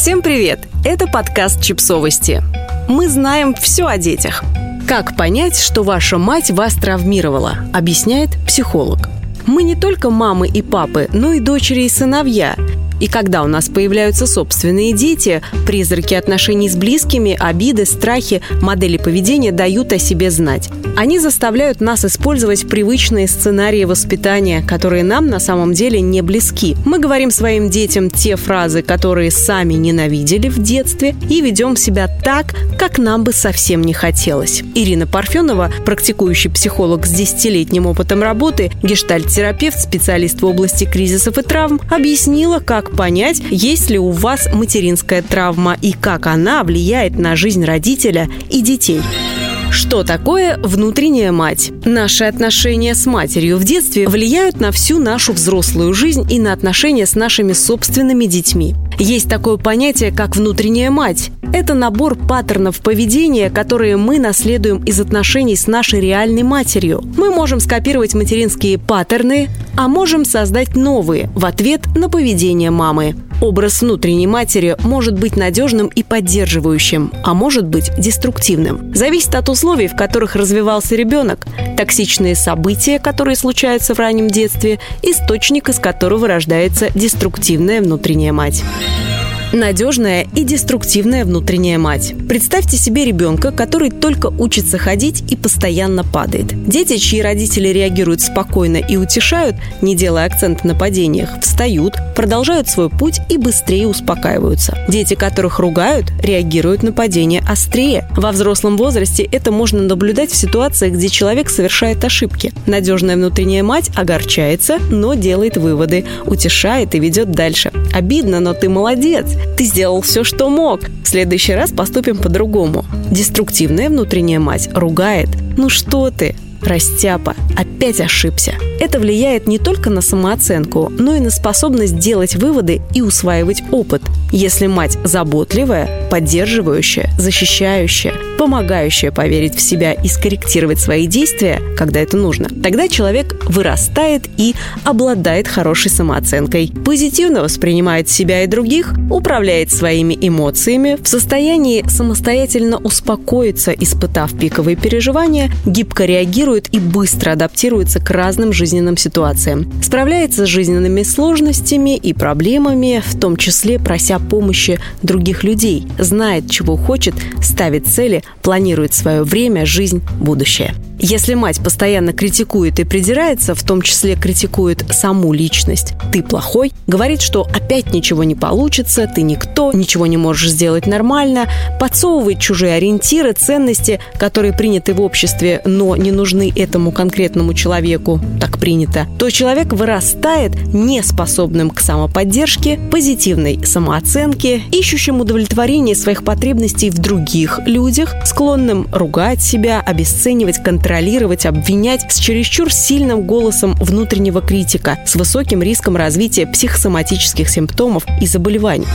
Всем привет! Это подкаст «Чипсовости». Мы знаем все о детях. Как понять, что ваша мать вас травмировала, объясняет психолог. Мы не только мамы и папы, но и дочери и сыновья – и когда у нас появляются собственные дети, призраки отношений с близкими, обиды, страхи, модели поведения дают о себе знать. Они заставляют нас использовать привычные сценарии воспитания, которые нам на самом деле не близки. Мы говорим своим детям те фразы, которые сами ненавидели в детстве, и ведем себя так, как нам бы совсем не хотелось. Ирина Парфенова, практикующий психолог с десятилетним опытом работы, гештальт-терапевт, специалист в области кризисов и травм, объяснила, как понять, есть ли у вас материнская травма и как она влияет на жизнь родителя и детей. Что такое внутренняя мать? Наши отношения с матерью в детстве влияют на всю нашу взрослую жизнь и на отношения с нашими собственными детьми. Есть такое понятие, как внутренняя мать. Это набор паттернов поведения, которые мы наследуем из отношений с нашей реальной матерью. Мы можем скопировать материнские паттерны, а можем создать новые в ответ на поведение мамы. Образ внутренней матери может быть надежным и поддерживающим, а может быть деструктивным. Зависит от условий, в которых развивался ребенок, токсичные события, которые случаются в раннем детстве, источник из которого рождается деструктивная внутренняя мать. Надежная и деструктивная внутренняя мать. Представьте себе ребенка, который только учится ходить и постоянно падает. Дети, чьи родители реагируют спокойно и утешают, не делая акцента на падениях, встают, продолжают свой путь и быстрее успокаиваются. Дети, которых ругают, реагируют на падение острее. Во взрослом возрасте это можно наблюдать в ситуациях, где человек совершает ошибки. Надежная внутренняя мать огорчается, но делает выводы, утешает и ведет дальше. Обидно, но ты молодец. Ты сделал все, что мог. В следующий раз поступим по-другому. Деструктивная внутренняя мать ругает. Ну что ты? Растяпа, опять ошибся. Это влияет не только на самооценку, но и на способность делать выводы и усваивать опыт. Если мать заботливая, поддерживающая, защищающая, помогающая поверить в себя и скорректировать свои действия, когда это нужно, тогда человек вырастает и обладает хорошей самооценкой, позитивно воспринимает себя и других, управляет своими эмоциями, в состоянии самостоятельно успокоиться, испытав пиковые переживания, гибко реагирует и быстро адаптируется к разным жизненным ситуациям. Справляется с жизненными сложностями и проблемами, в том числе прося помощи других людей, знает, чего хочет, ставит цели, планирует свое время, жизнь, будущее. Если мать постоянно критикует и придирается, в том числе критикует саму личность, ты плохой, говорит, что опять ничего не получится, ты никто, ничего не можешь сделать нормально, подсовывает чужие ориентиры, ценности, которые приняты в обществе, но не нужны этому конкретному человеку, так принято, то человек вырастает неспособным к самоподдержке, позитивной самооценке, ищущим удовлетворение своих потребностей в других людях, склонным ругать себя, обесценивать, контролировать контролировать, обвинять с чересчур сильным голосом внутреннего критика, с высоким риском развития психосоматических симптомов и заболеваний.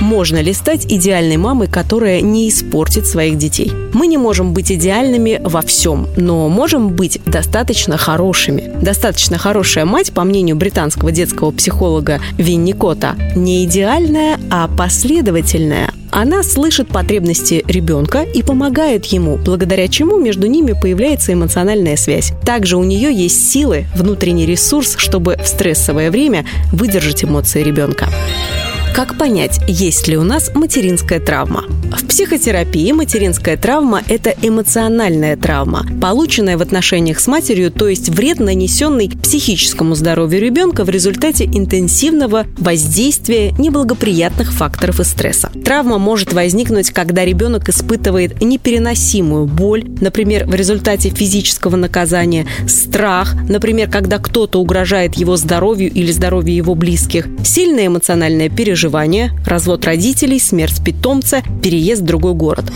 Можно ли стать идеальной мамой, которая не испортит своих детей? Мы не можем быть идеальными во всем, но можем быть достаточно хорошими. Достаточно хорошая мать, по мнению британского детского психолога Винни Кота, не идеальная, а последовательная. Она слышит потребности ребенка и помогает ему, благодаря чему между ними появляется эмоциональная связь. Также у нее есть силы, внутренний ресурс, чтобы в стрессовое время выдержать эмоции ребенка. Как понять, есть ли у нас материнская травма? В психотерапии материнская травма – это эмоциональная травма, полученная в отношениях с матерью, то есть вред, нанесенный психическому здоровью ребенка в результате интенсивного воздействия неблагоприятных факторов и стресса. Травма может возникнуть, когда ребенок испытывает непереносимую боль, например, в результате физического наказания, страх, например, когда кто-то угрожает его здоровью или здоровью его близких, сильное эмоциональное переживание, развод родителей, смерть питомца, переезд в другой город.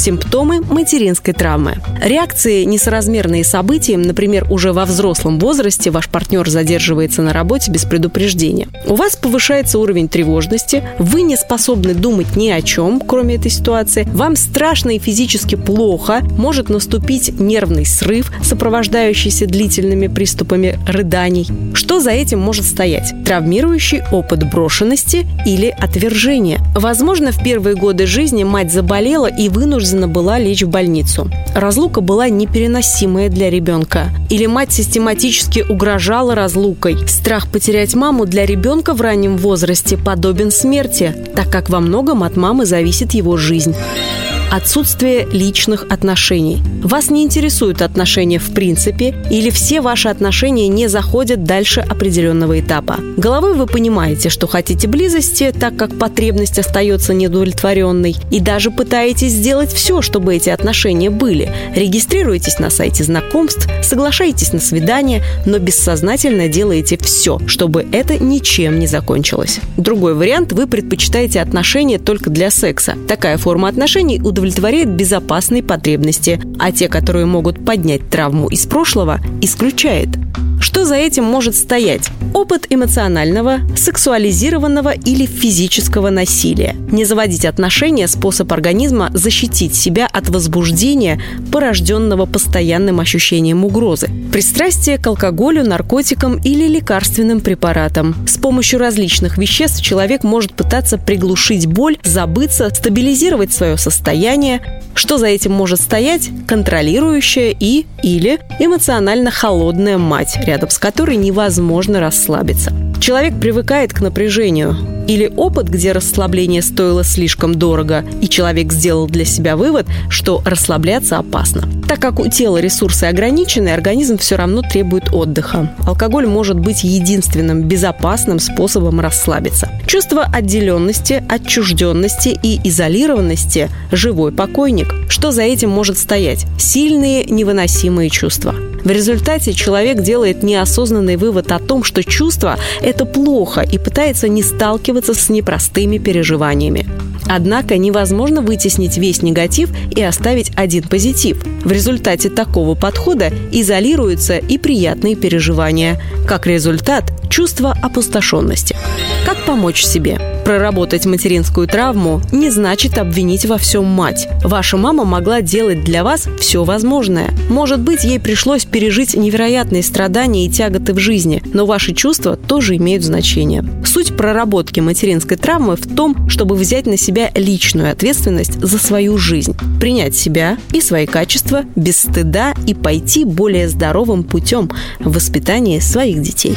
Симптомы материнской травмы. Реакции, несоразмерные событиям, например, уже во взрослом возрасте ваш партнер задерживается на работе без предупреждения. У вас повышается уровень тревожности, вы не способны думать ни о чем, кроме этой ситуации, вам страшно и физически плохо, может наступить нервный срыв, сопровождающийся длительными приступами рыданий. Что за этим может стоять? Травмирующий опыт брошенности или отвержения. Возможно, в первые годы жизни мать заболела и вынуждена была лечь в больницу. Разлука была непереносимая для ребенка. Или мать систематически угрожала разлукой. Страх потерять маму для ребенка в раннем возрасте подобен смерти, так как во многом от мамы зависит его жизнь. Отсутствие личных отношений. Вас не интересуют отношения в принципе или все ваши отношения не заходят дальше определенного этапа. Головой вы понимаете, что хотите близости, так как потребность остается недовлетворенной, и даже пытаетесь сделать все, чтобы эти отношения были. Регистрируетесь на сайте знакомств, соглашаетесь на свидание, но бессознательно делаете все, чтобы это ничем не закончилось. Другой вариант – вы предпочитаете отношения только для секса. Такая форма отношений удовлетворяет удовлетворяет безопасные потребности, а те, которые могут поднять травму из прошлого, исключает. Что за этим может стоять? Опыт эмоционального, сексуализированного или физического насилия. Не заводить отношения – способ организма защитить себя от возбуждения, порожденного постоянным ощущением угрозы. Пристрастие к алкоголю, наркотикам или лекарственным препаратам. С помощью различных веществ человек может пытаться приглушить боль, забыться, стабилизировать свое состояние. Что за этим может стоять? Контролирующая и или эмоционально холодная мать, рядом с которой невозможно расслабиться. Человек привыкает к напряжению. Или опыт, где расслабление стоило слишком дорого, и человек сделал для себя вывод, что расслабляться опасно. Так как у тела ресурсы ограничены, организм все равно требует отдыха. Алкоголь может быть единственным безопасным способом расслабиться. Чувство отделенности, отчужденности и изолированности – живой покойник. Что за этим может стоять? Сильные невыносимые чувства. В результате человек делает неосознанный вывод о том, что чувство – это плохо и пытается не сталкиваться с непростыми переживаниями. Однако невозможно вытеснить весь негатив и оставить один позитив. В результате такого подхода изолируются и приятные переживания. Как результат – чувство опустошенности. Как помочь себе? Проработать материнскую травму не значит обвинить во всем мать. Ваша мама могла делать для вас все возможное. Может быть, ей пришлось пережить невероятные страдания и тяготы в жизни, но ваши чувства тоже имеют значение. Суть проработки материнской травмы в том, чтобы взять на себя личную ответственность за свою жизнь, принять себя и свои качества без стыда и пойти более здоровым путем в воспитании своих детей.